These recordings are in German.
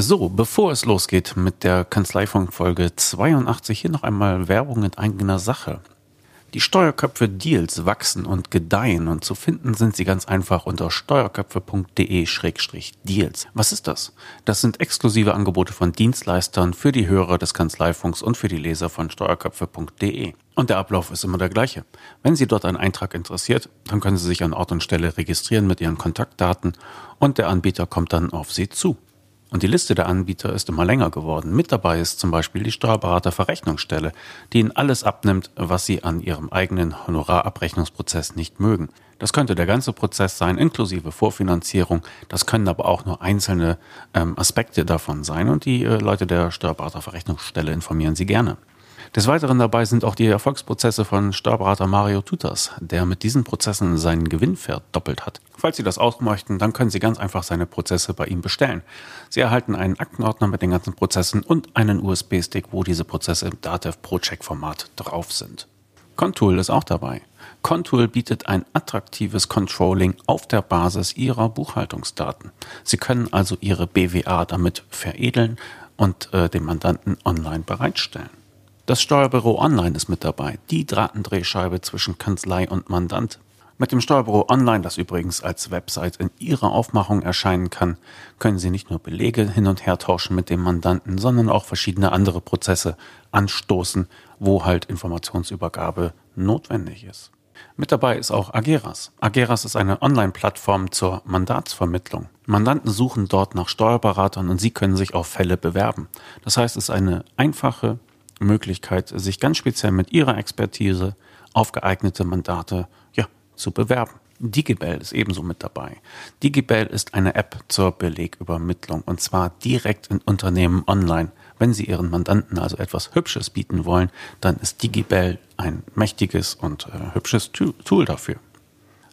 So, bevor es losgeht mit der Kanzleifunk Folge 82, hier noch einmal Werbung in eigener Sache. Die Steuerköpfe Deals wachsen und gedeihen und zu finden sind sie ganz einfach unter steuerköpfe.de-deals. Was ist das? Das sind exklusive Angebote von Dienstleistern für die Hörer des Kanzleifunks und für die Leser von steuerköpfe.de. Und der Ablauf ist immer der gleiche. Wenn Sie dort einen Eintrag interessiert, dann können Sie sich an Ort und Stelle registrieren mit Ihren Kontaktdaten und der Anbieter kommt dann auf Sie zu. Und die Liste der Anbieter ist immer länger geworden. Mit dabei ist zum Beispiel die Steuerberaterverrechnungsstelle, die Ihnen alles abnimmt, was Sie an Ihrem eigenen Honorarabrechnungsprozess nicht mögen. Das könnte der ganze Prozess sein, inklusive Vorfinanzierung. Das können aber auch nur einzelne ähm, Aspekte davon sein. Und die äh, Leute der Steuerberaterverrechnungsstelle informieren Sie gerne. Des Weiteren dabei sind auch die Erfolgsprozesse von Steuerberater Mario Tutas, der mit diesen Prozessen seinen Gewinn verdoppelt hat. Falls Sie das auch möchten, dann können Sie ganz einfach seine Prozesse bei ihm bestellen. Sie erhalten einen Aktenordner mit den ganzen Prozessen und einen USB-Stick, wo diese Prozesse im DATEV Pro-Check-Format drauf sind. Contool ist auch dabei. Contool bietet ein attraktives Controlling auf der Basis Ihrer Buchhaltungsdaten. Sie können also Ihre BWA damit veredeln und äh, dem Mandanten online bereitstellen. Das Steuerbüro Online ist mit dabei, die Drahtendrehscheibe zwischen Kanzlei und Mandant. Mit dem Steuerbüro Online, das übrigens als Website in Ihrer Aufmachung erscheinen kann, können Sie nicht nur Belege hin und her tauschen mit dem Mandanten, sondern auch verschiedene andere Prozesse anstoßen, wo halt Informationsübergabe notwendig ist. Mit dabei ist auch Ageras. Ageras ist eine Online-Plattform zur Mandatsvermittlung. Mandanten suchen dort nach Steuerberatern und sie können sich auf Fälle bewerben. Das heißt, es ist eine einfache, Möglichkeit, sich ganz speziell mit ihrer Expertise auf geeignete Mandate ja, zu bewerben. Digibel ist ebenso mit dabei. Digibel ist eine App zur Belegübermittlung und zwar direkt in Unternehmen online. Wenn Sie Ihren Mandanten also etwas Hübsches bieten wollen, dann ist Digibel ein mächtiges und äh, hübsches Tool dafür.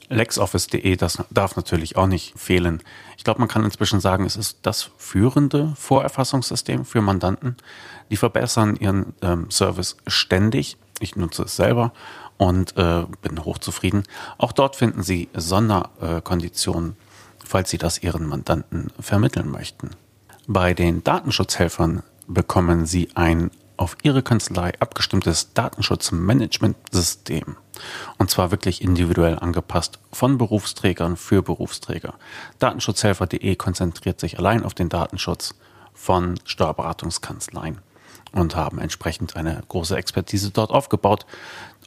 LexOffice.de, das darf natürlich auch nicht fehlen. Ich glaube, man kann inzwischen sagen, es ist das führende Vorerfassungssystem für Mandanten. Die verbessern ihren ähm, Service ständig. Ich nutze es selber und äh, bin hochzufrieden. Auch dort finden Sie Sonderkonditionen, falls Sie das Ihren Mandanten vermitteln möchten. Bei den Datenschutzhelfern bekommen Sie ein auf Ihre Kanzlei abgestimmtes Datenschutzmanagementsystem. Und zwar wirklich individuell angepasst von Berufsträgern für Berufsträger. Datenschutzhelfer.de konzentriert sich allein auf den Datenschutz von Steuerberatungskanzleien und haben entsprechend eine große Expertise dort aufgebaut.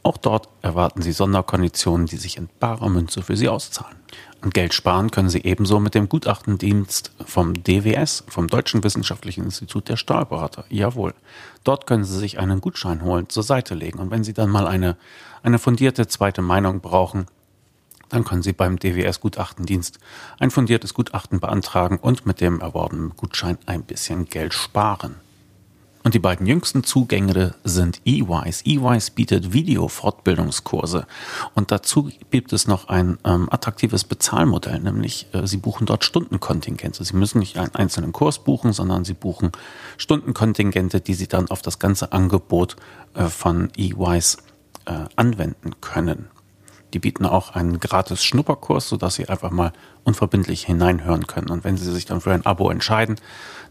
Auch dort erwarten Sie Sonderkonditionen, die sich in barer Münze für Sie auszahlen. Und Geld sparen können Sie ebenso mit dem Gutachtendienst vom DWS, vom Deutschen Wissenschaftlichen Institut der Steuerberater. Jawohl. Dort können Sie sich einen Gutschein holen, zur Seite legen. Und wenn Sie dann mal eine, eine fundierte zweite Meinung brauchen, dann können Sie beim DWS Gutachtendienst ein fundiertes Gutachten beantragen und mit dem erworbenen Gutschein ein bisschen Geld sparen. Und die beiden jüngsten Zugänge sind eWise. eWise bietet Video-Fortbildungskurse. Und dazu gibt es noch ein ähm, attraktives Bezahlmodell, nämlich äh, Sie buchen dort Stundenkontingente. Sie müssen nicht einen einzelnen Kurs buchen, sondern Sie buchen Stundenkontingente, die Sie dann auf das ganze Angebot äh, von eWise äh, anwenden können. Die bieten auch einen gratis Schnupperkurs, sodass Sie einfach mal unverbindlich hineinhören können. Und wenn Sie sich dann für ein Abo entscheiden,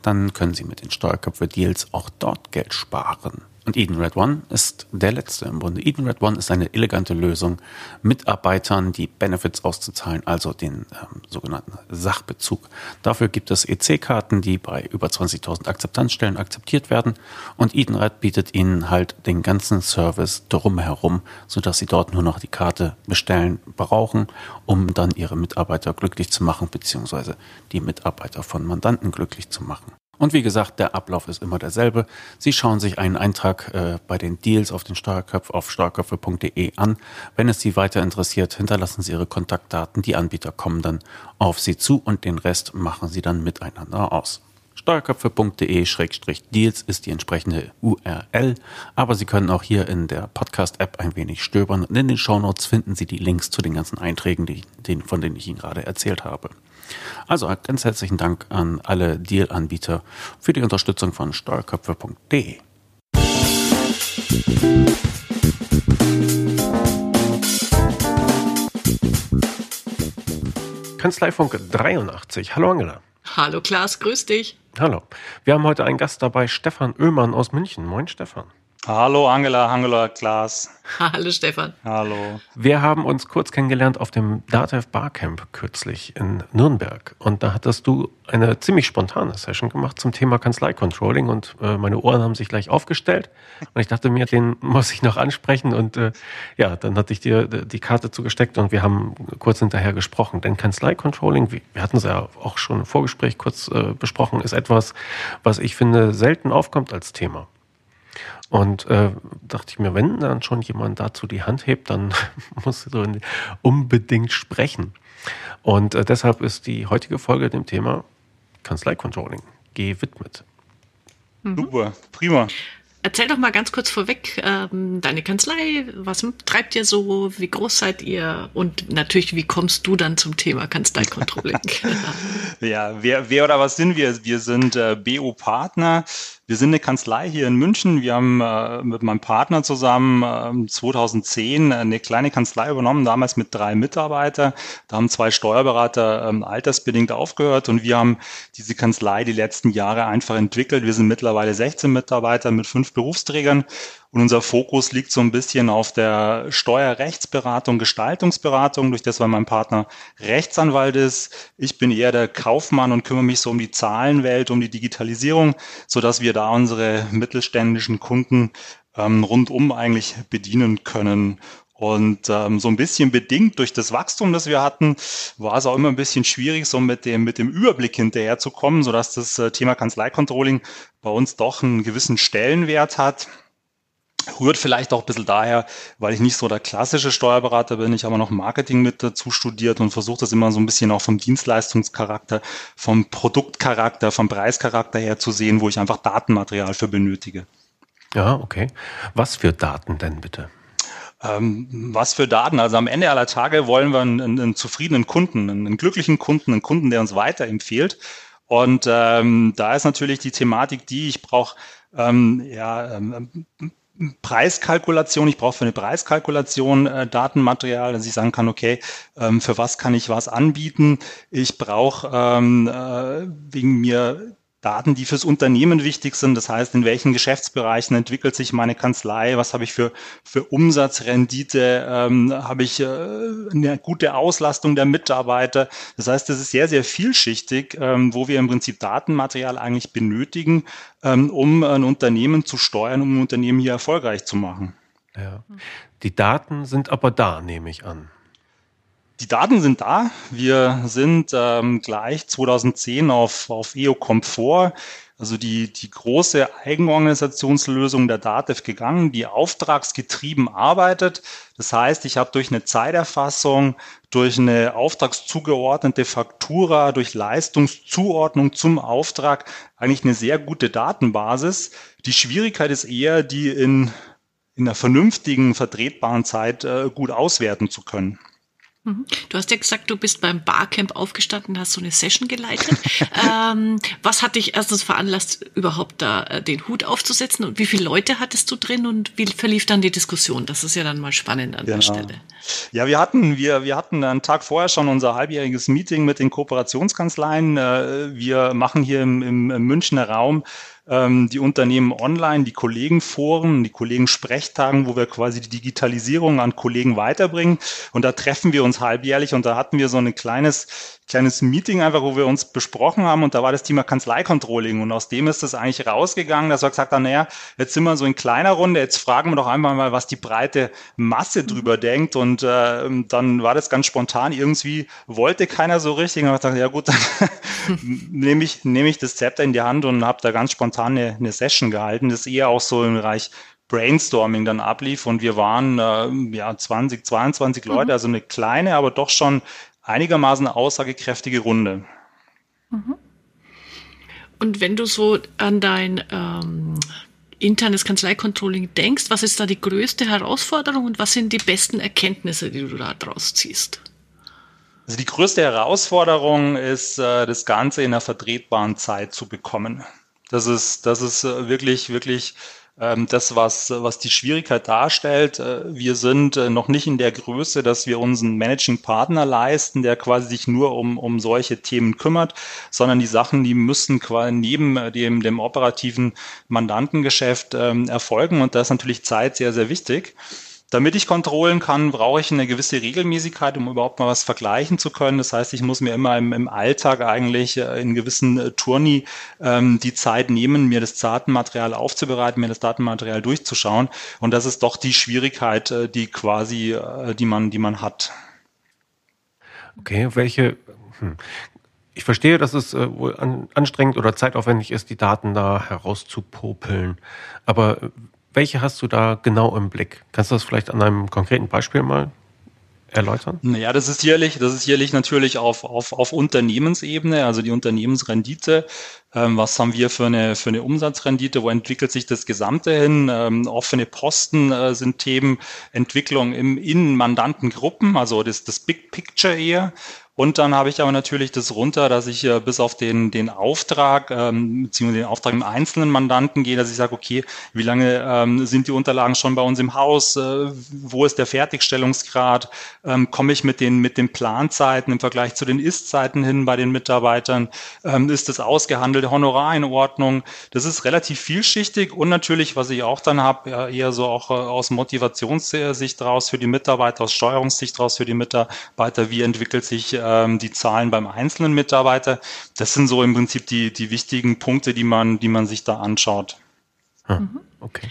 dann können Sie mit den Steuerköpfe-Deals auch dort Geld sparen. Und Eden Red One ist der letzte im Bunde. Eden Red One ist eine elegante Lösung, Mitarbeitern die Benefits auszuzahlen, also den ähm, sogenannten Sachbezug. Dafür gibt es EC-Karten, die bei über 20.000 Akzeptanzstellen akzeptiert werden. Und Eden Red bietet Ihnen halt den ganzen Service drumherum, sodass Sie dort nur noch die Karte bestellen brauchen, um dann Ihre Mitarbeiter glücklich zu machen, beziehungsweise die Mitarbeiter von Mandanten glücklich zu machen. Und wie gesagt, der Ablauf ist immer derselbe. Sie schauen sich einen Eintrag äh, bei den Deals auf den Steuerköpf auf steuerköpfe.de an. Wenn es Sie weiter interessiert, hinterlassen Sie Ihre Kontaktdaten. Die Anbieter kommen dann auf Sie zu und den Rest machen Sie dann miteinander aus. Steuerköpfe.de-deals ist die entsprechende URL, aber Sie können auch hier in der Podcast-App ein wenig stöbern und in den Shownotes finden Sie die Links zu den ganzen Einträgen, die, von denen ich Ihnen gerade erzählt habe. Also ganz herzlichen Dank an alle Deal-Anbieter für die Unterstützung von steuerköpfe.de. Kanzleifunk 83. Hallo Angela. Hallo Klaas, grüß dich. Hallo. Wir haben heute einen Gast dabei, Stefan Oehmann aus München. Moin, Stefan. Hallo Angela, hallo Klaas. Hallo Stefan. Hallo. Wir haben uns kurz kennengelernt auf dem Datev Barcamp kürzlich in Nürnberg. Und da hattest du eine ziemlich spontane Session gemacht zum Thema Kanzlei-Controlling und äh, meine Ohren haben sich gleich aufgestellt. Und ich dachte mir, den muss ich noch ansprechen. Und äh, ja, dann hatte ich dir die Karte zugesteckt und wir haben kurz hinterher gesprochen. Denn Kanzlei-Controlling, wir hatten es ja auch schon im Vorgespräch kurz äh, besprochen, ist etwas, was ich finde selten aufkommt als Thema. Und äh, dachte ich mir, wenn dann schon jemand dazu die Hand hebt, dann musst du unbedingt sprechen. Und äh, deshalb ist die heutige Folge dem Thema Kanzlei-Controlling gewidmet. Mhm. Super, prima. Erzähl doch mal ganz kurz vorweg, ähm, deine Kanzlei, was treibt ihr so, wie groß seid ihr und natürlich, wie kommst du dann zum Thema Kanzlei-Controlling? ja, wer, wer oder was sind wir? Wir sind äh, BO-Partner wir sind eine Kanzlei hier in München. Wir haben äh, mit meinem Partner zusammen äh, 2010 eine kleine Kanzlei übernommen, damals mit drei Mitarbeitern. Da haben zwei Steuerberater ähm, altersbedingt aufgehört und wir haben diese Kanzlei die letzten Jahre einfach entwickelt. Wir sind mittlerweile 16 Mitarbeiter mit fünf Berufsträgern und unser Fokus liegt so ein bisschen auf der Steuerrechtsberatung, Gestaltungsberatung, durch das, weil mein Partner Rechtsanwalt ist. Ich bin eher der Kaufmann und kümmere mich so um die Zahlenwelt, um die Digitalisierung, so dass wir da unsere mittelständischen Kunden ähm, rundum eigentlich bedienen können. Und ähm, so ein bisschen bedingt durch das Wachstum, das wir hatten, war es auch immer ein bisschen schwierig, so mit dem, mit dem Überblick hinterherzukommen, sodass das äh, Thema Kanzleikontrolling bei uns doch einen gewissen Stellenwert hat. Rührt vielleicht auch ein bisschen daher, weil ich nicht so der klassische Steuerberater bin. Ich habe noch Marketing mit dazu studiert und versuche das immer so ein bisschen auch vom Dienstleistungscharakter, vom Produktcharakter, vom Preischarakter her zu sehen, wo ich einfach Datenmaterial für benötige. Ja, okay. Was für Daten denn bitte? Ähm, was für Daten? Also am Ende aller Tage wollen wir einen, einen zufriedenen Kunden, einen, einen, glücklichen Kunden, einen Kunden, der uns weiterempfiehlt. Und ähm, da ist natürlich die Thematik die, ich brauche ähm, ja, ähm, Preiskalkulation, ich brauche für eine Preiskalkulation äh, Datenmaterial, dass ich sagen kann, okay, ähm, für was kann ich was anbieten? Ich brauche ähm, äh, wegen mir Daten, die fürs Unternehmen wichtig sind. Das heißt, in welchen Geschäftsbereichen entwickelt sich meine Kanzlei? Was habe ich für, für Umsatzrendite? Ähm, habe ich äh, eine gute Auslastung der Mitarbeiter? Das heißt, das ist sehr, sehr vielschichtig, ähm, wo wir im Prinzip Datenmaterial eigentlich benötigen, ähm, um ein Unternehmen zu steuern, um ein Unternehmen hier erfolgreich zu machen. Ja. Die Daten sind aber da, nehme ich an. Die Daten sind da. Wir sind ähm, gleich 2010 auf, auf EO Komfort, also die, die große Eigenorganisationslösung der DATEV gegangen, die auftragsgetrieben arbeitet. Das heißt, ich habe durch eine Zeiterfassung, durch eine auftragszugeordnete Faktura, durch Leistungszuordnung zum Auftrag eigentlich eine sehr gute Datenbasis. Die Schwierigkeit ist eher, die in, in einer vernünftigen, vertretbaren Zeit äh, gut auswerten zu können. Mhm. Du hast ja gesagt, du bist beim Barcamp aufgestanden, hast so eine Session geleitet. ähm, was hat dich erstens veranlasst, überhaupt da äh, den Hut aufzusetzen und wie viele Leute hattest du drin und wie verlief dann die Diskussion? Das ist ja dann mal spannend an genau. der Stelle. Ja, wir hatten, wir, wir hatten einen Tag vorher schon unser halbjähriges Meeting mit den Kooperationskanzleien. Äh, wir machen hier im, im Münchner Raum ähm, die Unternehmen online, die Kollegenforen, die Kollegen-Sprechtagen, wo wir quasi die Digitalisierung an Kollegen weiterbringen. Und da treffen wir uns halbjährlich und da hatten wir so ein kleines kleines Meeting einfach, wo wir uns besprochen haben und da war das Thema Kanzleikontrolling und aus dem ist es eigentlich rausgegangen, dass wir gesagt haben, naja, jetzt sind wir so in kleiner Runde, jetzt fragen wir doch einfach mal, was die breite Masse drüber mhm. denkt und äh, dann war das ganz spontan, irgendwie wollte keiner so richtig und ich dachte, ja gut, dann nehme ich, nehme ich das Zepter in die Hand und habe da ganz spontan eine, eine Session gehalten, das eher auch so im Bereich Brainstorming dann ablief und wir waren äh, ja 20, 22 Leute, mhm. also eine kleine, aber doch schon einigermaßen aussagekräftige Runde. Mhm. Und wenn du so an dein ähm, internes Kanzleikontrolling denkst, was ist da die größte Herausforderung und was sind die besten Erkenntnisse, die du da draus ziehst? Also die größte Herausforderung ist, äh, das Ganze in einer vertretbaren Zeit zu bekommen. Das ist, das ist äh, wirklich, wirklich das, was, was die Schwierigkeit darstellt. Äh, wir sind äh, noch nicht in der Größe, dass wir uns einen Managing Partner leisten, der quasi sich nur um, um solche Themen kümmert, sondern die Sachen, die müssen quasi neben äh, dem, dem operativen Mandantengeschäft ähm, erfolgen. Und da ist natürlich Zeit sehr, sehr wichtig. Damit ich kontrollen kann, brauche ich eine gewisse Regelmäßigkeit, um überhaupt mal was vergleichen zu können. Das heißt, ich muss mir immer im, im Alltag eigentlich äh, in gewissen äh, Turni ähm, die Zeit nehmen, mir das Datenmaterial aufzubereiten, mir das Datenmaterial durchzuschauen. Und das ist doch die Schwierigkeit, äh, die quasi, die man, die man hat. Okay, welche, hm. Ich verstehe, dass es wohl an, anstrengend oder zeitaufwendig ist, die Daten da herauszupopeln. Aber welche hast du da genau im Blick? Kannst du das vielleicht an einem konkreten Beispiel mal erläutern? Naja, das ist jährlich, das ist jährlich natürlich auf, auf, auf Unternehmensebene, also die Unternehmensrendite. Ähm, was haben wir für eine, für eine Umsatzrendite? Wo entwickelt sich das Gesamte hin? Ähm, offene Posten äh, sind Themen, Entwicklung im, in Mandantengruppen, also das, das Big Picture eher. Und dann habe ich aber natürlich das runter, dass ich äh, bis auf den, den Auftrag, ähm, beziehungsweise den Auftrag im einzelnen Mandanten gehe, dass ich sage, okay, wie lange ähm, sind die Unterlagen schon bei uns im Haus? Äh, wo ist der Fertigstellungsgrad? Ähm, komme ich mit den, mit den Planzeiten im Vergleich zu den Ist-Zeiten hin bei den Mitarbeitern? Ähm, ist das ausgehandelte Honorar in Ordnung? Das ist relativ vielschichtig und natürlich, was ich auch dann habe, eher so auch äh, aus Motivationssicht raus für die Mitarbeiter, aus Steuerungssicht raus für die Mitarbeiter, wie entwickelt sich äh, ähm, die Zahlen beim einzelnen Mitarbeiter. Das sind so im Prinzip die, die wichtigen Punkte, die man, die man sich da anschaut. Mhm. Okay.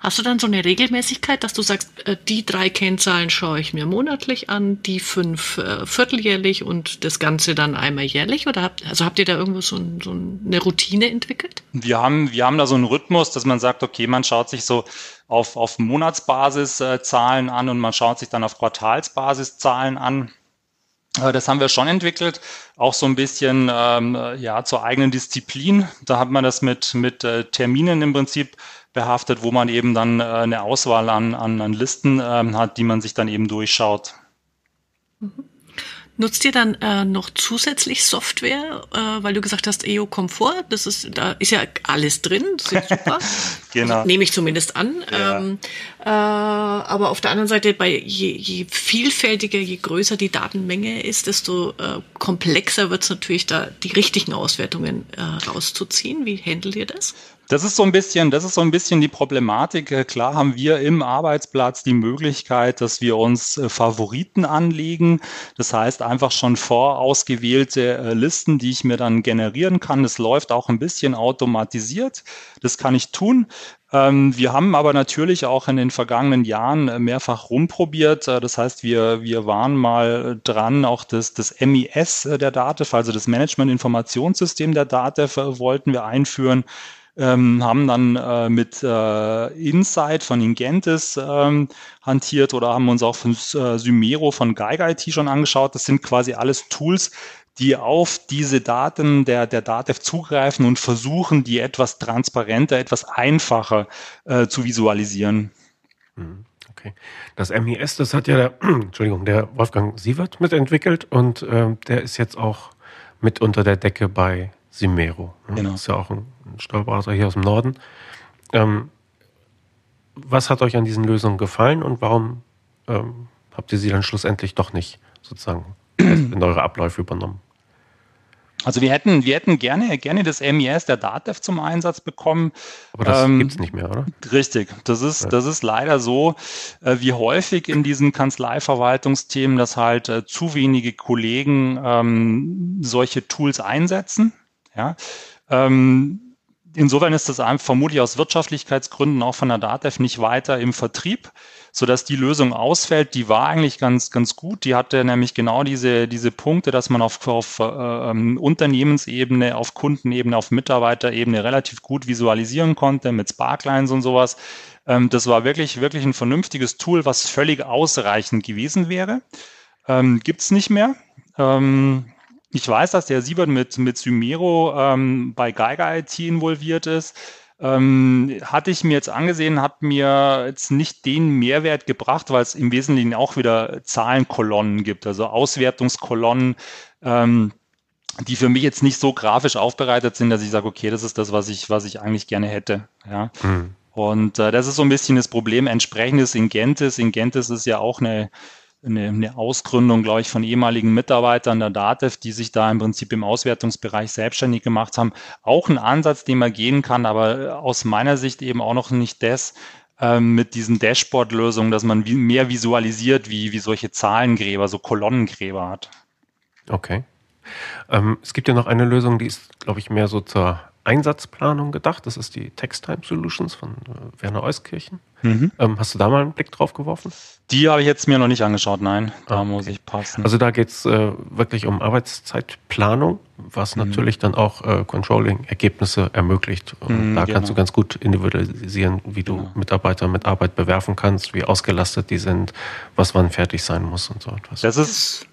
Hast du dann so eine Regelmäßigkeit, dass du sagst, äh, die drei Kennzahlen schaue ich mir monatlich an, die fünf äh, vierteljährlich und das Ganze dann einmal jährlich? Oder habt, also habt ihr da irgendwo so, ein, so eine Routine entwickelt? Wir haben, wir haben da so einen Rhythmus, dass man sagt, okay, man schaut sich so auf, auf Monatsbasis äh, Zahlen an und man schaut sich dann auf Quartalsbasis Zahlen an. Äh, das haben wir schon entwickelt, auch so ein bisschen ähm, ja zur eigenen Disziplin. Da hat man das mit mit äh, Terminen im Prinzip behaftet, wo man eben dann äh, eine Auswahl an, an, an Listen ähm, hat, die man sich dann eben durchschaut. Mhm. Nutzt ihr dann äh, noch zusätzlich Software, äh, weil du gesagt hast, EO Komfort, das ist, da ist ja alles drin, das ist super. genau. Also, nehme ich zumindest an. Ja. Ähm, äh, aber auf der anderen Seite, bei je, je vielfältiger, je größer die Datenmenge ist, desto äh, komplexer wird es natürlich, da die richtigen Auswertungen äh, rauszuziehen. Wie handelt ihr das? Das ist so ein bisschen, das ist so ein bisschen die Problematik. Äh, klar haben wir im Arbeitsplatz die Möglichkeit, dass wir uns äh, Favoriten anlegen. Das heißt einfach schon vorausgewählte äh, Listen, die ich mir dann generieren kann. Das läuft auch ein bisschen automatisiert. Das kann ich tun. Ähm, wir haben aber natürlich auch in den vergangenen Jahren mehrfach rumprobiert. Das heißt, wir, wir waren mal dran, auch das, das MIS der DATEV, also das Management-Informationssystem der DATEV wollten wir einführen ähm, haben dann äh, mit äh, Insight von Ingentis ähm, hantiert oder haben uns auch von äh, Symero von Geiger IT schon angeschaut. Das sind quasi alles Tools, die auf diese Daten der, der DATEV zugreifen und versuchen, die etwas transparenter, etwas einfacher äh, zu visualisieren. Mhm. Okay. Das MIS, das hat ja der, Entschuldigung, der Wolfgang Sievert mitentwickelt und äh, der ist jetzt auch mit unter der Decke bei Simero. Ne? Genau. Das ist ja auch ein Steuerberater hier aus dem Norden. Ähm, was hat euch an diesen Lösungen gefallen und warum ähm, habt ihr sie dann schlussendlich doch nicht sozusagen in eure Abläufe übernommen? Also wir hätten, wir hätten gerne, gerne das MES der DATEV zum Einsatz bekommen. Aber das ähm, gibt es nicht mehr, oder? Richtig. Das ist, ja. das ist leider so, äh, wie häufig in diesen Kanzleiverwaltungsthemen, dass halt äh, zu wenige Kollegen ähm, solche Tools einsetzen. Ja. Ähm, insofern ist das vermutlich aus Wirtschaftlichkeitsgründen auch von der DATEV nicht weiter im Vertrieb, so dass die Lösung ausfällt. Die war eigentlich ganz, ganz gut. Die hatte nämlich genau diese, diese Punkte, dass man auf, auf äh, ähm, Unternehmensebene, auf Kundenebene, auf Mitarbeiterebene relativ gut visualisieren konnte mit Sparklines und sowas. Ähm, das war wirklich, wirklich ein vernünftiges Tool, was völlig ausreichend gewesen wäre. Ähm, Gibt nicht mehr. Ähm, ich weiß, dass der Siebert mit, mit Symero ähm, bei Geiger IT involviert ist. Ähm, hatte ich mir jetzt angesehen, hat mir jetzt nicht den Mehrwert gebracht, weil es im Wesentlichen auch wieder Zahlenkolonnen gibt, also Auswertungskolonnen, ähm, die für mich jetzt nicht so grafisch aufbereitet sind, dass ich sage, okay, das ist das, was ich, was ich eigentlich gerne hätte. Ja. Hm. Und äh, das ist so ein bisschen das Problem. Entsprechendes Ingentis. Ingentis ist ja auch eine, eine, eine Ausgründung, glaube ich, von ehemaligen Mitarbeitern der DATEV, die sich da im Prinzip im Auswertungsbereich selbstständig gemacht haben. Auch ein Ansatz, den man gehen kann, aber aus meiner Sicht eben auch noch nicht das, ähm, mit diesen Dashboard-Lösungen, dass man mehr visualisiert, wie, wie solche Zahlengräber, so Kolonnengräber hat. Okay. Ähm, es gibt ja noch eine Lösung, die ist, glaube ich, mehr so zur Einsatzplanung gedacht. Das ist die Textime Solutions von äh, Werner Euskirchen. Mhm. Ähm, hast du da mal einen Blick drauf geworfen? Die habe ich jetzt mir noch nicht angeschaut, nein. Da okay. muss ich passen. Also da geht es äh, wirklich um Arbeitszeitplanung, was mhm. natürlich dann auch äh, Controlling-Ergebnisse ermöglicht. Mhm, da genau. kannst du ganz gut individualisieren, wie du genau. Mitarbeiter mit Arbeit bewerfen kannst, wie ausgelastet die sind, was wann fertig sein muss und so etwas. Das ist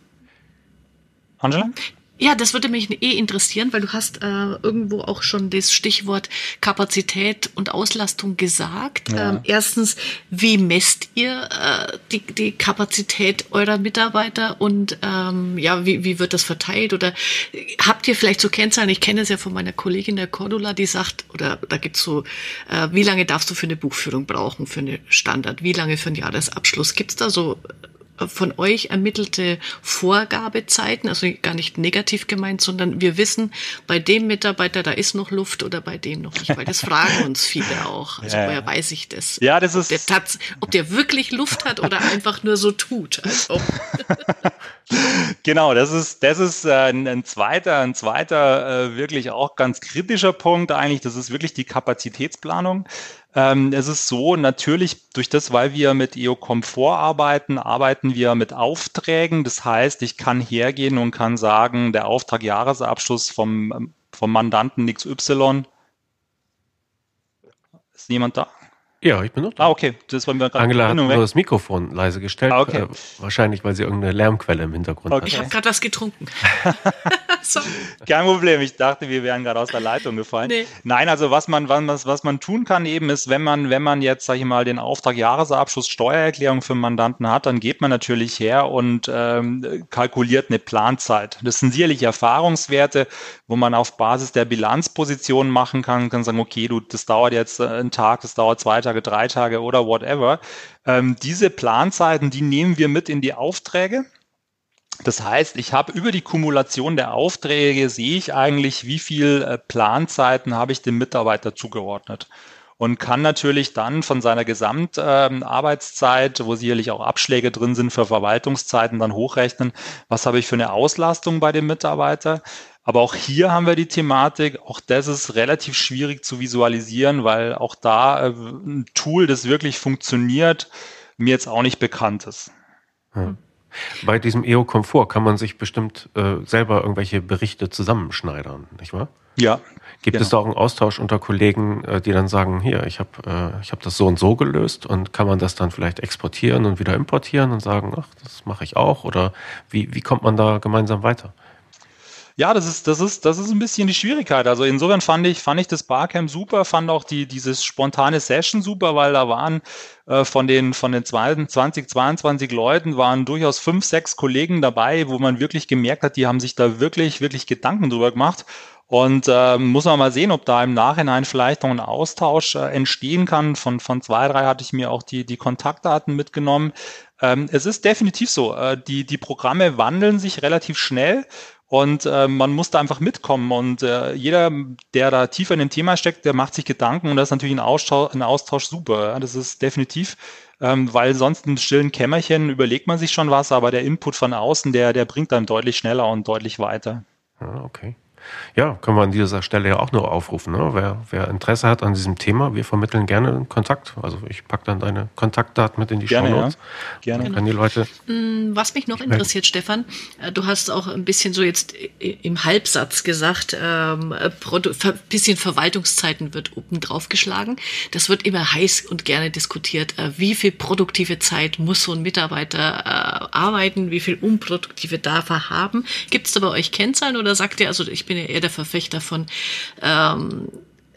Angela? Ja, das würde mich eh interessieren, weil du hast äh, irgendwo auch schon das Stichwort Kapazität und Auslastung gesagt. Ja. Ähm, erstens, wie messt ihr äh, die, die Kapazität eurer Mitarbeiter und ähm, ja, wie, wie wird das verteilt? Oder habt ihr vielleicht so Kennzahlen? Ich kenne es ja von meiner Kollegin der Cordula, die sagt, oder da gibt's so, äh, wie lange darfst du für eine Buchführung brauchen, für eine Standard? Wie lange für einen Jahresabschluss? Gibt's da so von euch ermittelte Vorgabezeiten, also gar nicht negativ gemeint, sondern wir wissen, bei dem Mitarbeiter, da ist noch Luft oder bei dem noch nicht, weil das fragen uns viele auch. Also ja, woher weiß ich das? Ja, das ist. Ob der, ob der wirklich Luft hat oder einfach nur so tut. Also. genau, das ist, das ist äh, ein, zweiter, ein zweiter äh, wirklich auch ganz kritischer Punkt eigentlich. Das ist wirklich die Kapazitätsplanung. Ähm, es ist so, natürlich durch das, weil wir mit EO-Komfort arbeiten, arbeiten wir mit Aufträgen. Das heißt, ich kann hergehen und kann sagen, der Auftrag Jahresabschluss vom, vom Mandanten XY. Ist niemand da? Ja, ich bin noch da. Ah, okay. Das wollen wir gerade Angela hat nur das Mikrofon leise gestellt. Ah, okay. Äh, wahrscheinlich, weil sie irgendeine Lärmquelle im Hintergrund okay. hat. Ich habe gerade was getrunken. Kein Problem. Ich dachte, wir wären gerade aus der Leitung gefallen. Nee. Nein, also was man, was, was man tun kann eben ist, wenn man, wenn man jetzt, sage ich mal, den Auftrag Jahresabschluss Steuererklärung für Mandanten hat, dann geht man natürlich her und ähm, kalkuliert eine Planzeit. Das sind sicherlich Erfahrungswerte, wo man auf Basis der Bilanzposition machen kann, kann sagen, okay, du, das dauert jetzt äh, einen Tag, das dauert zwei Tage, drei Tage oder whatever. Ähm, diese Planzeiten, die nehmen wir mit in die Aufträge. Das heißt, ich habe über die Kumulation der Aufträge sehe ich eigentlich, wie viel äh, Planzeiten habe ich dem Mitarbeiter zugeordnet und kann natürlich dann von seiner Gesamtarbeitszeit, ähm, wo sicherlich auch Abschläge drin sind für Verwaltungszeiten, dann hochrechnen, was habe ich für eine Auslastung bei dem Mitarbeiter. Aber auch hier haben wir die Thematik, auch das ist relativ schwierig zu visualisieren, weil auch da äh, ein Tool, das wirklich funktioniert, mir jetzt auch nicht bekannt ist. Hm. Bei diesem EO-Komfort kann man sich bestimmt äh, selber irgendwelche Berichte zusammenschneidern, nicht wahr? Ja. Gibt genau. es da auch einen Austausch unter Kollegen, äh, die dann sagen, hier, ich habe äh, ich hab das so und so gelöst und kann man das dann vielleicht exportieren und wieder importieren und sagen, ach, das mache ich auch? Oder wie, wie kommt man da gemeinsam weiter? Ja, das ist, das ist, das ist ein bisschen die Schwierigkeit. Also insofern fand ich, fand ich das Barcamp super, fand auch die, dieses spontane Session super, weil da waren äh, von den, von den 20, 22 Leuten waren durchaus fünf, sechs Kollegen dabei, wo man wirklich gemerkt hat, die haben sich da wirklich, wirklich Gedanken drüber gemacht. Und äh, muss man mal sehen, ob da im Nachhinein vielleicht noch ein Austausch äh, entstehen kann. Von, von zwei, drei hatte ich mir auch die, die Kontaktdaten mitgenommen. Ähm, es ist definitiv so, äh, die, die Programme wandeln sich relativ schnell und äh, man muss da einfach mitkommen. Und äh, jeder, der da tiefer in dem Thema steckt, der macht sich Gedanken und das ist natürlich ein Austausch, ein Austausch super. Das ist definitiv, ähm, weil sonst im stillen Kämmerchen überlegt man sich schon was, aber der Input von außen, der, der bringt dann deutlich schneller und deutlich weiter. Ah, okay. Ja, können wir an dieser Stelle ja auch nur aufrufen. Ne? Wer, wer Interesse hat an diesem Thema, wir vermitteln gerne Kontakt. Also ich packe dann deine Kontaktdaten mit in die gerne, Show Notes. Ja. Gerne. Dann die Leute. Mm, was mich noch interessiert, Stefan, äh, du hast auch ein bisschen so jetzt im Halbsatz gesagt, ähm, bisschen Verwaltungszeiten wird oben drauf geschlagen. Das wird immer heiß und gerne diskutiert. Äh, wie viel produktive Zeit muss so ein Mitarbeiter äh, arbeiten? Wie viel unproduktive darf er haben? Gibt es da bei euch Kennzahlen oder sagt ihr, also ich bin ja eher der Verfechter von, ähm,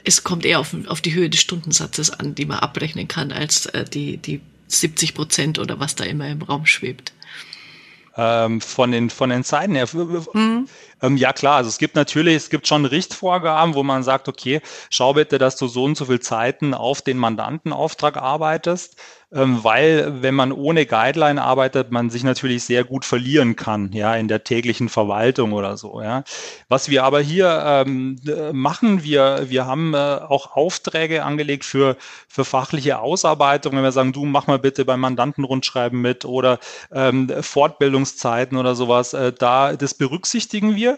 es kommt eher auf, auf die Höhe des Stundensatzes an, die man abrechnen kann, als äh, die, die 70 Prozent oder was da immer im Raum schwebt. Ähm, von den von den Zeiten her. Mhm. Ähm, ja klar, also es gibt natürlich, es gibt schon Richtvorgaben, wo man sagt, okay, schau bitte, dass du so und so viel Zeiten auf den Mandantenauftrag arbeitest. Ähm, weil wenn man ohne Guideline arbeitet, man sich natürlich sehr gut verlieren kann, ja, in der täglichen Verwaltung oder so, ja. Was wir aber hier ähm, machen, wir, wir haben äh, auch Aufträge angelegt für, für fachliche Ausarbeitung, wenn wir sagen, du mach mal bitte beim Mandantenrundschreiben mit oder ähm, Fortbildungszeiten oder sowas, äh, da, das berücksichtigen wir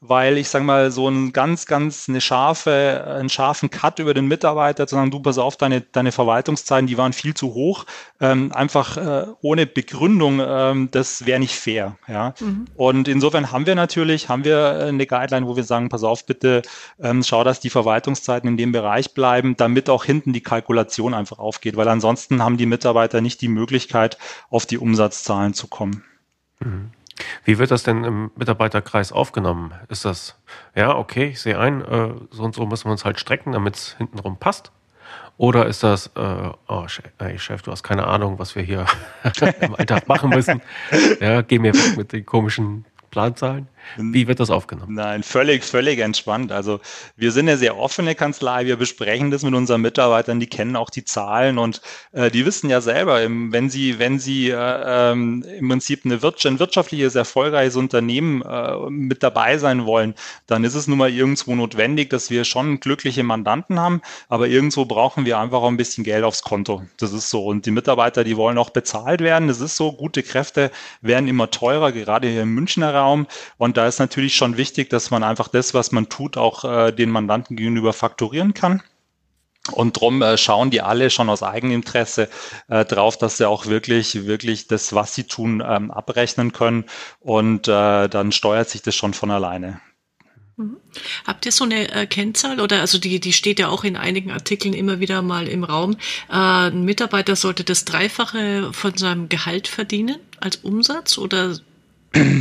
weil ich sage mal, so ein ganz, ganz eine scharfe, einen scharfen Cut über den Mitarbeiter zu sagen, du pass auf, deine, deine Verwaltungszeiten, die waren viel zu hoch, ähm, einfach äh, ohne Begründung, ähm, das wäre nicht fair. Ja? Mhm. Und insofern haben wir natürlich, haben wir eine Guideline, wo wir sagen, pass auf, bitte ähm, schau, dass die Verwaltungszeiten in dem Bereich bleiben, damit auch hinten die Kalkulation einfach aufgeht, weil ansonsten haben die Mitarbeiter nicht die Möglichkeit, auf die Umsatzzahlen zu kommen. Mhm. Wie wird das denn im Mitarbeiterkreis aufgenommen? Ist das, ja, okay, ich sehe ein, äh, so und so müssen wir uns halt strecken, damit es hintenrum passt? Oder ist das, äh, oh, ey, Chef, du hast keine Ahnung, was wir hier im Alltag machen müssen. Ja, geh mir weg mit den komischen Planzahlen. Wie wird das aufgenommen? Nein, völlig, völlig entspannt. Also wir sind eine sehr offene Kanzlei. Wir besprechen das mit unseren Mitarbeitern. Die kennen auch die Zahlen und äh, die wissen ja selber, wenn sie, wenn sie äh, ähm, im Prinzip eine wir ein wirtschaftliches, erfolgreiches Unternehmen äh, mit dabei sein wollen, dann ist es nun mal irgendwo notwendig, dass wir schon glückliche Mandanten haben. Aber irgendwo brauchen wir einfach auch ein bisschen Geld aufs Konto. Das ist so. Und die Mitarbeiter, die wollen auch bezahlt werden. Das ist so. Gute Kräfte werden immer teurer, gerade hier im Münchner Raum. Und da ist natürlich schon wichtig, dass man einfach das, was man tut, auch äh, den Mandanten gegenüber faktorieren kann. Und drum äh, schauen die alle schon aus Eigeninteresse äh, drauf, dass sie auch wirklich, wirklich das, was sie tun, ähm, abrechnen können. Und äh, dann steuert sich das schon von alleine. Mhm. Habt ihr so eine äh, Kennzahl oder also die, die steht ja auch in einigen Artikeln immer wieder mal im Raum. Äh, ein Mitarbeiter sollte das Dreifache von seinem Gehalt verdienen als Umsatz oder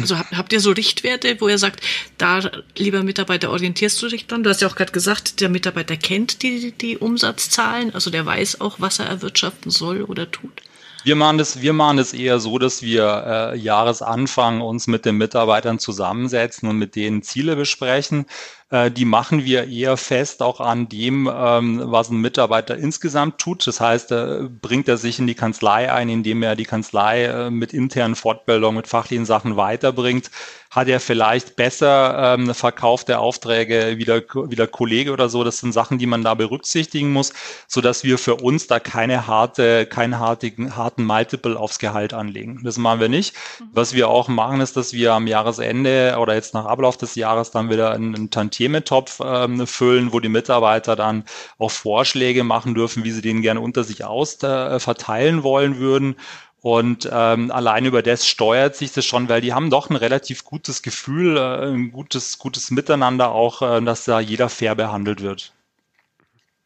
also habt, habt ihr so Richtwerte, wo ihr sagt, da, lieber Mitarbeiter, orientierst du dich dran? Du hast ja auch gerade gesagt, der Mitarbeiter kennt die, die Umsatzzahlen, also der weiß auch, was er erwirtschaften soll oder tut. Wir machen das, wir machen das eher so, dass wir äh, Jahresanfang uns mit den Mitarbeitern zusammensetzen und mit denen Ziele besprechen. Äh, die machen wir eher fest auch an dem, ähm, was ein Mitarbeiter insgesamt tut. Das heißt, äh, bringt er sich in die Kanzlei ein, indem er die Kanzlei äh, mit internen Fortbildungen, mit fachlichen Sachen weiterbringt hat er vielleicht besser ähm, verkaufte Aufträge wie der, der Kollege oder so. Das sind Sachen, die man da berücksichtigen muss, so dass wir für uns da keine harte, keinen hartigen, harten Multiple aufs Gehalt anlegen. Das machen wir nicht. Mhm. Was wir auch machen, ist, dass wir am Jahresende oder jetzt nach Ablauf des Jahres dann wieder einen, einen Tantiemetopf ähm, füllen, wo die Mitarbeiter dann auch Vorschläge machen dürfen, wie sie den gerne unter sich aus äh, verteilen wollen würden. Und ähm, allein über das steuert sich das schon, weil die haben doch ein relativ gutes Gefühl, äh, ein gutes, gutes Miteinander auch, äh, dass da jeder fair behandelt wird.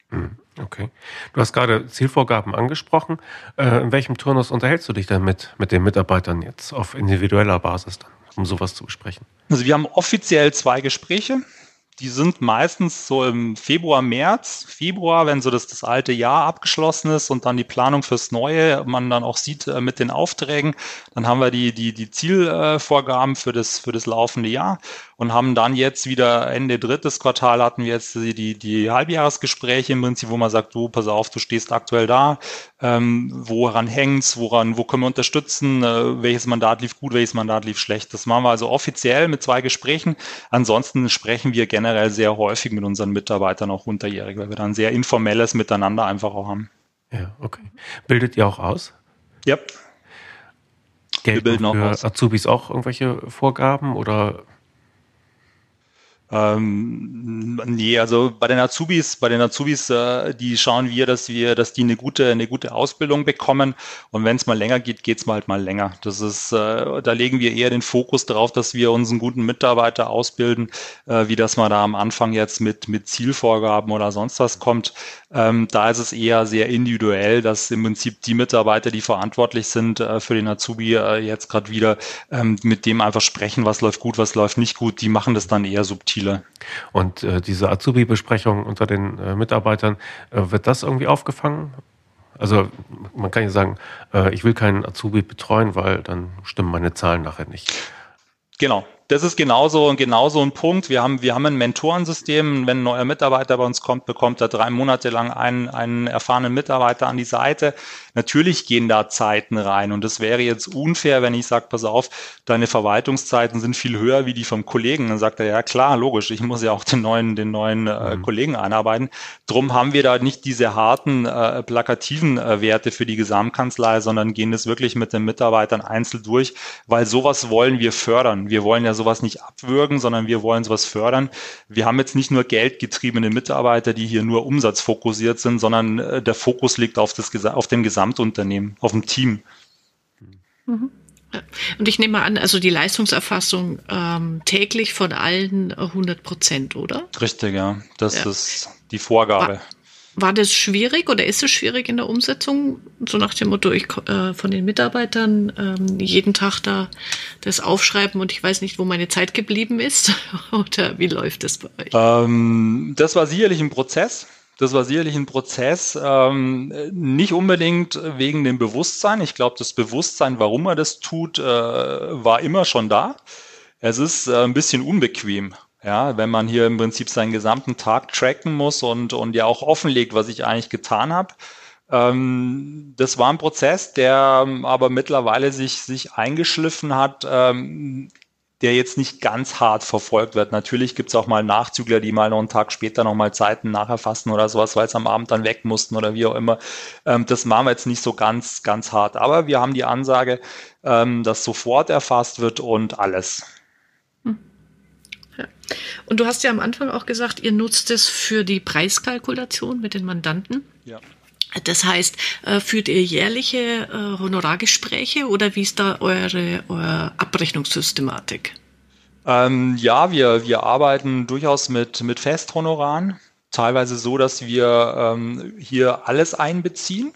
Hm, okay. Du hast gerade Zielvorgaben angesprochen. Äh, in welchem Turnus unterhältst du dich denn mit, mit den Mitarbeitern jetzt auf individueller Basis dann, um sowas zu besprechen? Also wir haben offiziell zwei Gespräche die sind meistens so im Februar, März. Februar, wenn so das, das alte Jahr abgeschlossen ist und dann die Planung fürs Neue, man dann auch sieht äh, mit den Aufträgen, dann haben wir die, die, die Zielvorgaben für das, für das laufende Jahr und haben dann jetzt wieder Ende drittes Quartal hatten wir jetzt die, die, die Halbjahresgespräche im Prinzip, wo man sagt, du, pass auf, du stehst aktuell da, ähm, woran hängt's, woran, wo können wir unterstützen, äh, welches Mandat lief gut, welches Mandat lief schlecht. Das machen wir also offiziell mit zwei Gesprächen. Ansonsten sprechen wir generell sehr häufig mit unseren Mitarbeitern auch unterjährig, weil wir dann sehr informelles Miteinander einfach auch haben. Ja, okay. Bildet ihr auch aus? Ja. Geld wir bilden auch aus. Azubis auch irgendwelche Vorgaben oder ähm, nee, also bei den Azubis, bei den Azubis, äh, die schauen wir, dass wir, dass die eine gute, eine gute Ausbildung bekommen. Und wenn es mal länger geht, geht's mal halt mal länger. Das ist, äh, da legen wir eher den Fokus darauf, dass wir unseren guten Mitarbeiter ausbilden, äh, wie das man da am Anfang jetzt mit, mit Zielvorgaben oder sonst was kommt. Ähm, da ist es eher sehr individuell, dass im Prinzip die Mitarbeiter, die verantwortlich sind äh, für den Azubi, äh, jetzt gerade wieder ähm, mit dem einfach sprechen, was läuft gut, was läuft nicht gut. Die machen das dann eher subtiler. Und äh, diese Azubi-Besprechung unter den äh, Mitarbeitern, äh, wird das irgendwie aufgefangen? Also man kann ja sagen, äh, ich will keinen Azubi betreuen, weil dann stimmen meine Zahlen nachher nicht. Genau, das ist genauso, genauso ein Punkt. Wir haben, wir haben ein Mentorensystem. Wenn ein neuer Mitarbeiter bei uns kommt, bekommt er drei Monate lang einen, einen erfahrenen Mitarbeiter an die Seite. Natürlich gehen da Zeiten rein und es wäre jetzt unfair, wenn ich sage, pass auf, deine Verwaltungszeiten sind viel höher wie die vom Kollegen. Dann sagt er, ja klar, logisch, ich muss ja auch den neuen, den neuen äh, mhm. Kollegen einarbeiten. Drum haben wir da nicht diese harten, äh, plakativen äh, Werte für die Gesamtkanzlei, sondern gehen das wirklich mit den Mitarbeitern einzeln durch, weil sowas wollen wir fördern. Wir wollen ja sowas nicht abwürgen, sondern wir wollen sowas fördern. Wir haben jetzt nicht nur geldgetriebene Mitarbeiter, die hier nur umsatzfokussiert sind, sondern äh, der Fokus liegt auf, das, auf dem Gesamt Gesamtunternehmen, auf dem Team. Mhm. Und ich nehme an, also die Leistungserfassung ähm, täglich von allen 100 Prozent, oder? Richtig, ja. Das ja. ist die Vorgabe. War, war, das schwierig oder ist es schwierig in der Umsetzung? So nach dem Motto, ich äh, von den Mitarbeitern ähm, jeden Tag da das aufschreiben und ich weiß nicht, wo meine Zeit geblieben ist? oder wie läuft das bei euch? Ähm, das war sicherlich ein Prozess. Das war sicherlich ein Prozess, ähm, nicht unbedingt wegen dem Bewusstsein. Ich glaube, das Bewusstsein, warum er das tut, äh, war immer schon da. Es ist äh, ein bisschen unbequem. Ja, wenn man hier im Prinzip seinen gesamten Tag tracken muss und, und ja auch offenlegt, was ich eigentlich getan habe. Ähm, das war ein Prozess, der ähm, aber mittlerweile sich, sich eingeschliffen hat. Ähm, der jetzt nicht ganz hart verfolgt wird. Natürlich gibt es auch mal Nachzügler, die mal noch einen Tag später noch mal Zeiten nacherfassen oder sowas, weil es am Abend dann weg mussten oder wie auch immer. Ähm, das machen wir jetzt nicht so ganz, ganz hart. Aber wir haben die Ansage, ähm, dass sofort erfasst wird und alles. Und du hast ja am Anfang auch gesagt, ihr nutzt es für die Preiskalkulation mit den Mandanten. Ja. Das heißt, äh, führt ihr jährliche äh, Honorargespräche oder wie ist da eure, eure Abrechnungssystematik? Ähm, ja, wir, wir arbeiten durchaus mit, mit Festhonoraren. Teilweise so, dass wir ähm, hier alles einbeziehen.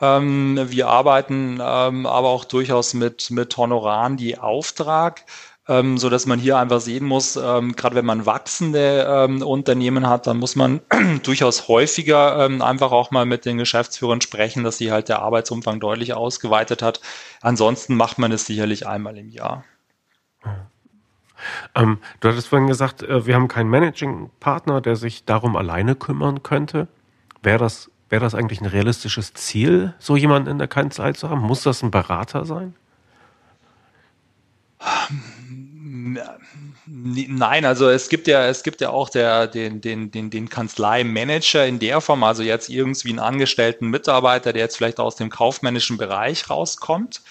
Ähm, wir arbeiten ähm, aber auch durchaus mit, mit Honoraren, die Auftrag ähm, so dass man hier einfach sehen muss, ähm, gerade wenn man wachsende ähm, Unternehmen hat, dann muss man durchaus häufiger ähm, einfach auch mal mit den Geschäftsführern sprechen, dass sie halt der Arbeitsumfang deutlich ausgeweitet hat. Ansonsten macht man es sicherlich einmal im Jahr. Ähm, du hattest vorhin gesagt, äh, wir haben keinen Managing-Partner, der sich darum alleine kümmern könnte. Wäre das, wäre das eigentlich ein realistisches Ziel, so jemanden in der Kanzlei zu haben? Muss das ein Berater sein? Nein, also es gibt ja, es gibt ja auch der, den, den, den, den Kanzleimanager in der Form, also jetzt irgendwie einen angestellten Mitarbeiter, der jetzt vielleicht aus dem kaufmännischen Bereich rauskommt.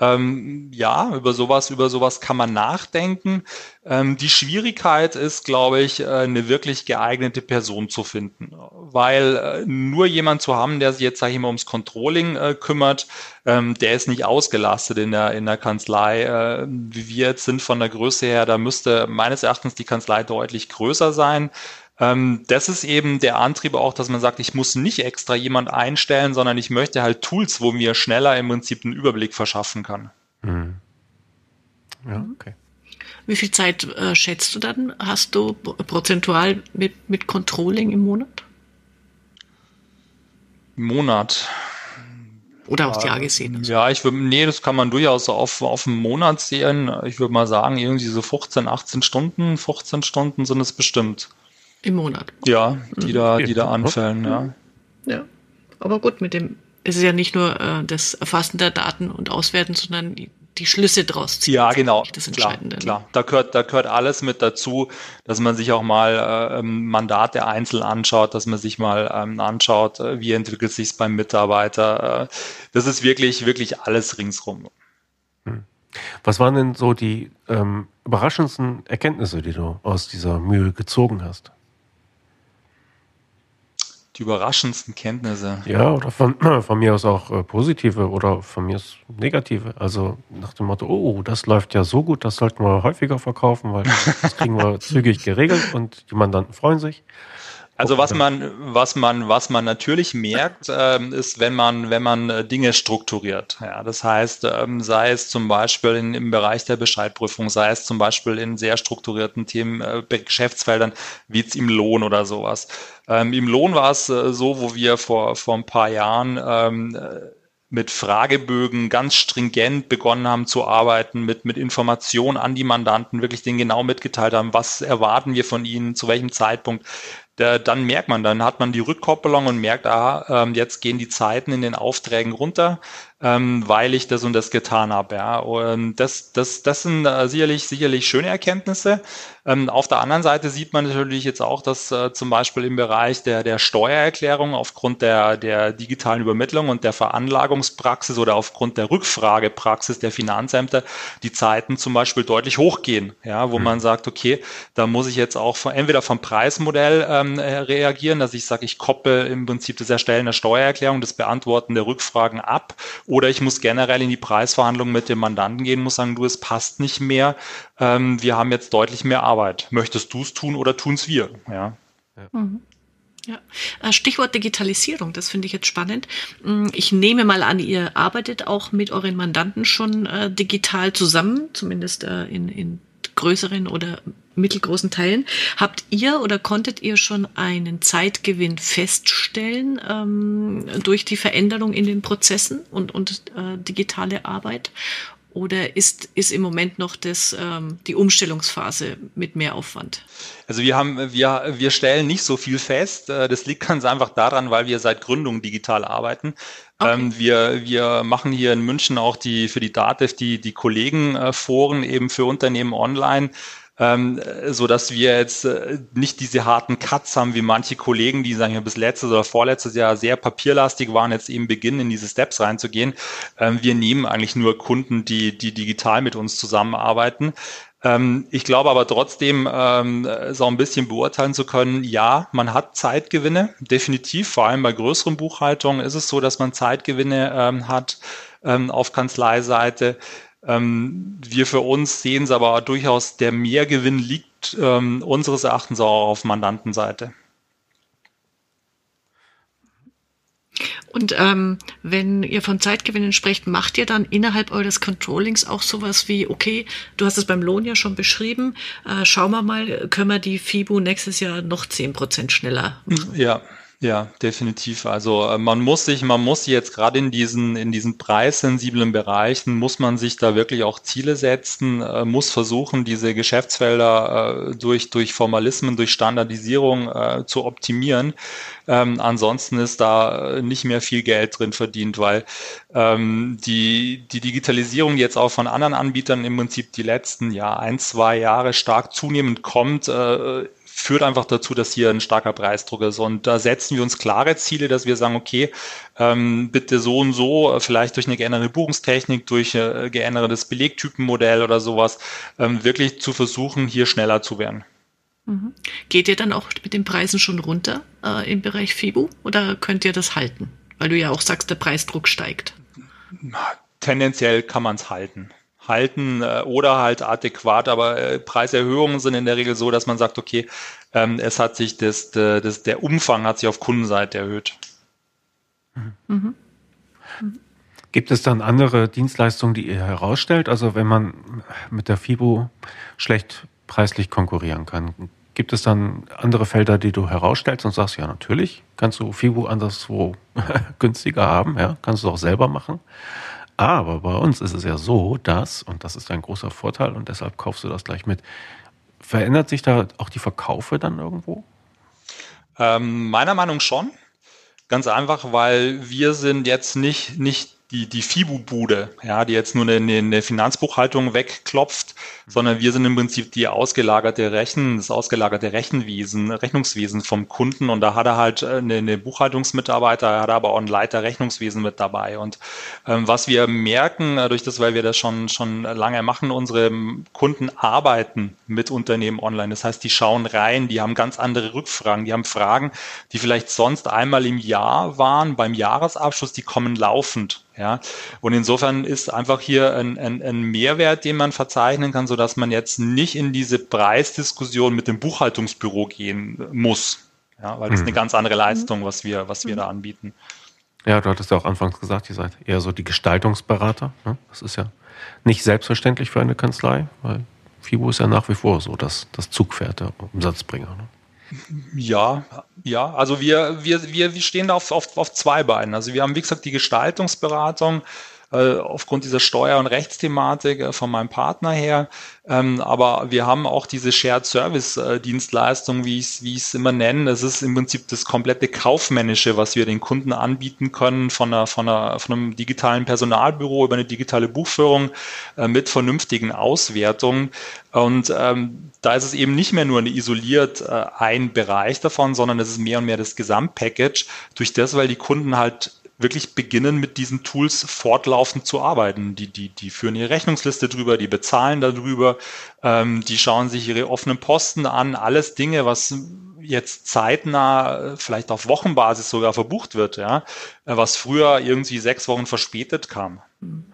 Ähm, ja, über sowas, über sowas kann man nachdenken. Ähm, die Schwierigkeit ist, glaube ich, äh, eine wirklich geeignete Person zu finden, weil äh, nur jemand zu haben, der sich jetzt, sage ich mal, ums Controlling äh, kümmert, ähm, der ist nicht ausgelastet in der, in der Kanzlei. Äh, wie wir jetzt sind von der Größe her, da müsste meines Erachtens die Kanzlei deutlich größer sein. Ähm, das ist eben der Antrieb auch, dass man sagt, ich muss nicht extra jemand einstellen, sondern ich möchte halt Tools, wo mir schneller im Prinzip einen Überblick verschaffen kann. Mhm. Ja, okay. Wie viel Zeit äh, schätzt du dann? Hast du prozentual mit, mit Controlling im Monat? Im Monat. Oder aufs Jahr gesehen? Also. Ja, ich würde, nee, das kann man durchaus auf, auf einen Monat sehen. Ich würde mal sagen, irgendwie so 15, 18 Stunden, 15 Stunden sind es bestimmt. Im Monat. Ja, die da, die da anfallen, ja. Ja. Aber gut, mit dem, es ist ja nicht nur äh, das Erfassen der Daten und Auswerten, sondern die, die Schlüsse draus ziehen. Ja, genau. Das Entscheidende. Klar, klar. Da gehört, da gehört alles mit dazu, dass man sich auch mal äh, Mandate einzeln anschaut, dass man sich mal ähm, anschaut, äh, wie entwickelt sich beim Mitarbeiter. Äh, das ist wirklich, wirklich alles ringsrum. Hm. Was waren denn so die ähm, überraschendsten Erkenntnisse, die du aus dieser Mühe gezogen hast? Die überraschendsten Kenntnisse. Ja, oder von, von mir aus auch äh, positive oder von mir aus negative. Also nach dem Motto, oh, das läuft ja so gut, das sollten wir häufiger verkaufen, weil das kriegen wir zügig geregelt und die Mandanten freuen sich. Also was man, was man, was man natürlich merkt, ähm, ist, wenn man, wenn man äh, Dinge strukturiert. Ja, das heißt, ähm, sei es zum Beispiel in, im Bereich der Bescheidprüfung, sei es zum Beispiel in sehr strukturierten Themen, äh, Geschäftsfeldern, wie jetzt im Lohn oder sowas. Ähm, Im Lohn war es äh, so, wo wir vor, vor ein paar Jahren ähm, mit Fragebögen ganz stringent begonnen haben zu arbeiten, mit, mit Informationen an die Mandanten, wirklich denen genau mitgeteilt haben, was erwarten wir von ihnen, zu welchem Zeitpunkt da, dann merkt man, dann hat man die Rückkoppelung und merkt, ah, ähm, jetzt gehen die Zeiten in den Aufträgen runter ähm, weil ich das und das getan habe. Ja. Und das, das, das sind äh, sicherlich, sicherlich schöne Erkenntnisse. Ähm, auf der anderen Seite sieht man natürlich jetzt auch, dass äh, zum Beispiel im Bereich der, der Steuererklärung aufgrund der, der digitalen Übermittlung und der Veranlagungspraxis oder aufgrund der Rückfragepraxis der Finanzämter die Zeiten zum Beispiel deutlich hochgehen, ja, wo mhm. man sagt, okay, da muss ich jetzt auch von, entweder vom Preismodell ähm, reagieren, dass ich sage, ich koppel im Prinzip das Erstellen der Steuererklärung, das Beantworten der Rückfragen ab oder ich muss generell in die Preisverhandlung mit dem Mandanten gehen, muss sagen, du, es passt nicht mehr. Ähm, wir haben jetzt deutlich mehr Arbeit. Möchtest du es tun oder tun es wir? Ja. ja. Mhm. Ja, äh, Stichwort Digitalisierung, das finde ich jetzt spannend. Mm, ich nehme mal an, ihr arbeitet auch mit euren Mandanten schon äh, digital zusammen, zumindest äh, in, in größeren oder mittelgroßen Teilen. Habt ihr oder konntet ihr schon einen Zeitgewinn feststellen ähm, durch die Veränderung in den Prozessen und, und äh, digitale Arbeit? Oder ist, ist im Moment noch das, ähm, die Umstellungsphase mit mehr Aufwand? Also wir haben, wir, wir stellen nicht so viel fest. Äh, das liegt ganz einfach daran, weil wir seit Gründung digital arbeiten. Okay. Ähm, wir, wir machen hier in München auch die, für die DATEV die, die Kollegenforen eben für Unternehmen online ähm, so dass wir jetzt äh, nicht diese harten Cuts haben wie manche Kollegen, die sagen ja bis letztes oder vorletztes Jahr sehr papierlastig waren, jetzt eben beginnen in diese Steps reinzugehen. Ähm, wir nehmen eigentlich nur Kunden, die, die digital mit uns zusammenarbeiten. Ähm, ich glaube aber trotzdem, ähm, so ein bisschen beurteilen zu können, ja, man hat Zeitgewinne, definitiv. Vor allem bei größeren Buchhaltungen ist es so, dass man Zeitgewinne ähm, hat ähm, auf Kanzleiseite. Ähm, wir für uns sehen es aber durchaus, der Mehrgewinn liegt ähm, unseres Erachtens auch auf Mandantenseite. Und ähm, wenn ihr von Zeitgewinnen sprecht, macht ihr dann innerhalb eures Controllings auch sowas wie, okay, du hast es beim Lohn ja schon beschrieben, äh, schauen wir mal, können wir die FIBU nächstes Jahr noch zehn Prozent schneller machen? Ja, ja, definitiv. Also äh, man muss sich, man muss jetzt gerade in diesen, in diesen preissensiblen Bereichen, muss man sich da wirklich auch Ziele setzen, äh, muss versuchen, diese Geschäftsfelder äh, durch, durch Formalismen, durch Standardisierung zu optimieren. Ähm, ansonsten ist da nicht mehr viel Geld drin verdient, weil ähm, die, die Digitalisierung, jetzt auch von anderen Anbietern im Prinzip die letzten ja, ein, zwei Jahre stark zunehmend kommt, führt einfach dazu, dass hier ein starker Preisdruck ist. Und da setzen wir uns klare Ziele, dass wir sagen, okay, ähm, bitte so und so, vielleicht durch eine geänderte Buchungstechnik, durch ein geändertes Belegtypenmodell oder sowas, ähm, wirklich zu versuchen, hier schneller zu werden. Mhm. Geht ihr dann auch mit den Preisen schon runter äh, im Bereich FIBU oder könnt ihr das halten? Weil du ja auch sagst, der Preisdruck steigt. Tendenziell kann man es halten halten äh, oder halt adäquat, aber äh, Preiserhöhungen sind in der Regel so, dass man sagt, okay, ähm, es hat sich das, das, der Umfang hat sich auf Kundenseite erhöht. Mhm. Mhm. Gibt es dann andere Dienstleistungen, die ihr herausstellt? Also wenn man mit der FIBO schlecht preislich konkurrieren kann, gibt es dann andere Felder, die du herausstellst und sagst, ja natürlich, kannst du FIBO anderswo günstiger haben, ja, kannst du auch selber machen. Aber bei uns ist es ja so, dass, und das ist ein großer Vorteil und deshalb kaufst du das gleich mit, verändert sich da auch die Verkaufe dann irgendwo? Ähm, meiner Meinung schon. Ganz einfach, weil wir sind jetzt nicht, nicht die, die FIBU-Bude, ja, die jetzt nur eine, eine Finanzbuchhaltung wegklopft, sondern wir sind im Prinzip die ausgelagerte Rechen, das ausgelagerte Rechenwesen, Rechnungswesen vom Kunden. Und da hat er halt äh, eine, eine Buchhaltungsmitarbeiter, hat aber auch einen Leiter Rechnungswesen mit dabei. Und ähm, was wir merken, äh, durch das, weil wir das schon, schon lange machen, unsere Kunden arbeiten mit Unternehmen online, das heißt, die schauen rein, die haben ganz andere Rückfragen, die haben Fragen, die vielleicht sonst einmal im Jahr waren, beim Jahresabschluss, die kommen laufend ja, und insofern ist einfach hier ein, ein, ein Mehrwert, den man verzeichnen kann, so dass man jetzt nicht in diese Preisdiskussion mit dem Buchhaltungsbüro gehen muss. Ja, weil das ist eine mhm. ganz andere Leistung, was wir, was wir da anbieten. Ja, du hattest ja auch anfangs gesagt, ihr seid eher so die Gestaltungsberater. Ne? Das ist ja nicht selbstverständlich für eine Kanzlei, weil FIBO ist ja nach wie vor so das, das Zugpferd der Umsatzbringer. Ne? Ja, ja, also wir, wir, wir, wir stehen da auf, auf, auf zwei Beinen. Also wir haben, wie gesagt, die Gestaltungsberatung, äh, aufgrund dieser Steuer- und Rechtsthematik äh, von meinem Partner her. Ähm, aber wir haben auch diese Shared Service Dienstleistung, wie ich es wie immer nenne. Das ist im Prinzip das komplette kaufmännische, was wir den Kunden anbieten können von einer, von einer, von einem digitalen Personalbüro über eine digitale Buchführung äh, mit vernünftigen Auswertungen. Und ähm, da ist es eben nicht mehr nur eine isoliert ein Bereich davon, sondern es ist mehr und mehr das Gesamtpackage durch das, weil die Kunden halt wirklich beginnen, mit diesen Tools fortlaufend zu arbeiten. Die, die, die führen ihre Rechnungsliste drüber, die bezahlen darüber, ähm, die schauen sich ihre offenen Posten an, alles Dinge, was jetzt zeitnah, vielleicht auf Wochenbasis sogar verbucht wird, ja, was früher irgendwie sechs Wochen verspätet kam.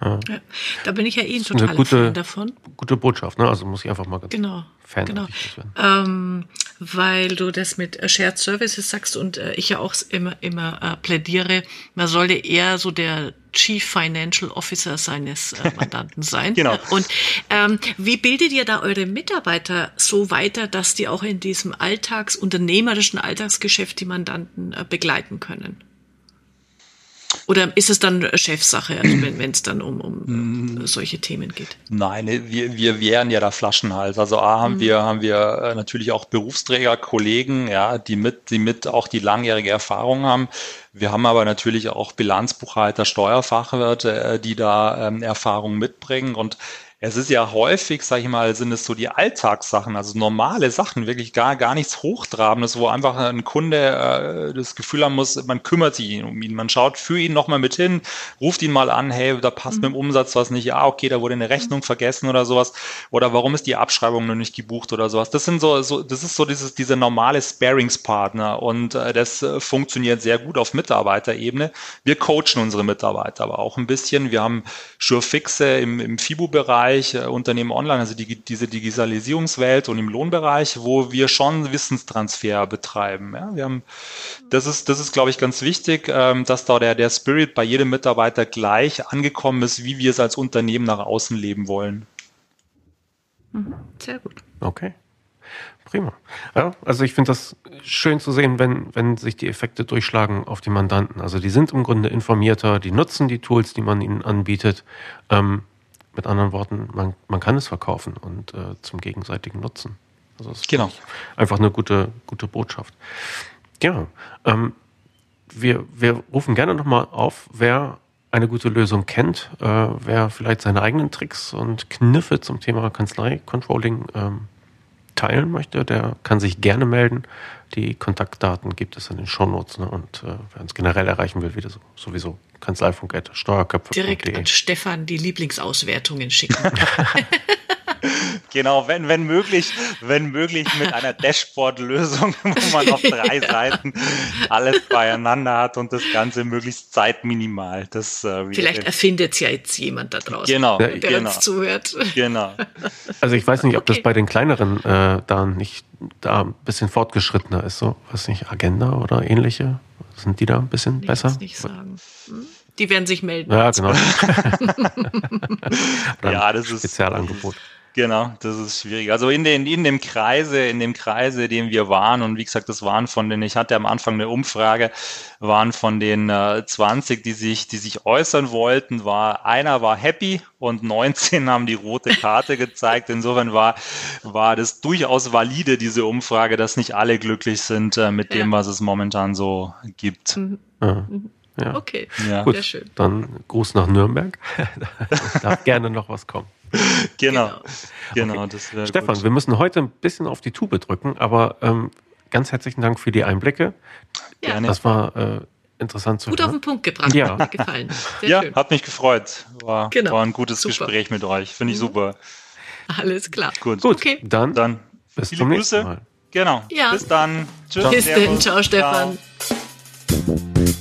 Ja. Da bin ich ja eh ein totaler gute, Fan davon. Gute Botschaft, ne? Also muss ich einfach mal ganz genau, Fan genau. Ähm, weil du das mit Shared Services sagst und äh, ich ja auch immer, immer äh, plädiere, man sollte eher so der Chief Financial Officer seines äh, Mandanten sein. genau. Und ähm, wie bildet ihr da eure Mitarbeiter so weiter, dass die auch in diesem Alltags, unternehmerischen Alltagsgeschäft die Mandanten äh, begleiten können? Oder ist es dann Chefsache, also wenn es dann um, um mm. solche Themen geht? Nein, wir, wir wären ja da Flaschenhals. Also A haben mm. wir haben wir äh, natürlich auch Berufsträger, Kollegen, ja, die mit, die mit auch die langjährige Erfahrung haben. Wir haben aber natürlich auch Bilanzbuchhalter, Steuerfachwirte, äh, die da ähm, Erfahrung mitbringen und es ist ja häufig, sage ich mal, sind es so die Alltagssachen, also normale Sachen, wirklich gar, gar nichts Hochtrabendes, wo einfach ein Kunde äh, das Gefühl haben muss, man kümmert sich um ihn, man schaut für ihn nochmal mit hin, ruft ihn mal an, hey, da passt mhm. mit dem Umsatz was nicht, ja, okay, da wurde eine Rechnung vergessen oder sowas, oder warum ist die Abschreibung noch nicht gebucht oder sowas. Das sind so, so das ist so dieses, dieser normale Sparingspartner und äh, das äh, funktioniert sehr gut auf Mitarbeiterebene. Wir coachen unsere Mitarbeiter aber auch ein bisschen. Wir haben Surefixe im, im FIBU-Bereich, Bereich äh, Unternehmen online, also die, diese Digitalisierungswelt und im Lohnbereich, wo wir schon Wissenstransfer betreiben. Ja, wir haben, das ist, das ist, glaube ich, ganz wichtig, ähm, dass da der, der Spirit bei jedem Mitarbeiter gleich angekommen ist, wie wir es als Unternehmen nach außen leben wollen. Mhm. Sehr gut. Okay. Prima. Ja, also ich finde das schön zu sehen, wenn, wenn sich die Effekte durchschlagen auf die Mandanten. Also die sind im Grunde informierter, die nutzen die Tools, die man ihnen anbietet. Ähm, mit anderen Worten, man, man kann es verkaufen und äh, zum gegenseitigen Nutzen. Also das genau. einfach eine gute, gute Botschaft. Ja, ähm, wir, wir rufen gerne nochmal auf, wer eine gute Lösung kennt, äh, wer vielleicht seine eigenen Tricks und Kniffe zum Thema Kanzlei-Controlling ähm, teilen möchte, der kann sich gerne melden. Die Kontaktdaten gibt es in den Shownotes. Ne? Und äh, wer uns generell erreichen will, wieder so, sowieso Kanzleifunk.steuerköpfe. Direkt an Stefan die Lieblingsauswertungen schicken. genau, wenn, wenn möglich, wenn möglich mit einer Dashboard-Lösung, wo man auf drei Seiten alles beieinander hat und das Ganze möglichst zeitminimal. Das, äh, Vielleicht erfindet es ja jetzt jemand da draußen, genau, der genau. uns zuhört. Genau. Also ich weiß nicht, ob okay. das bei den kleineren äh, da nicht da ein bisschen fortgeschrittener ist, so, was nicht, Agenda oder ähnliche. Sind die da ein bisschen nee, besser? Nicht sagen. Hm? Die werden sich melden. Ja, genau. ja, das ist Spezialangebot. Genau, das ist schwierig. Also in, den, in dem Kreise, in dem Kreise, in dem wir waren, und wie gesagt, das waren von den, ich hatte am Anfang eine Umfrage, waren von den äh, 20, die sich, die sich äußern wollten, war einer war happy und 19 haben die rote Karte gezeigt. Insofern war, war das durchaus valide, diese Umfrage, dass nicht alle glücklich sind äh, mit dem, was es momentan so gibt. Mhm. Mhm. Ja. Okay, ja. Gut, sehr schön. Dann Gruß nach Nürnberg. da darf gerne noch was kommen. Genau, genau. Okay. Das Stefan, gut. wir müssen heute ein bisschen auf die Tube drücken, aber ähm, ganz herzlichen Dank für die Einblicke. Ja. Gerne. Das war äh, interessant zu Gut hören. auf den Punkt gebracht. Ja. Hat mir gefallen. Sehr ja, schön. hat mich gefreut. War, genau. war ein gutes super. Gespräch mit euch. Finde ich mhm. super. Alles klar. Gut, Gut okay. dann, dann bis zum nächsten Grüße. Mal. Genau. Ja. Bis dann. Tschüss. Bis dann. Ciao, Stefan. Ciao.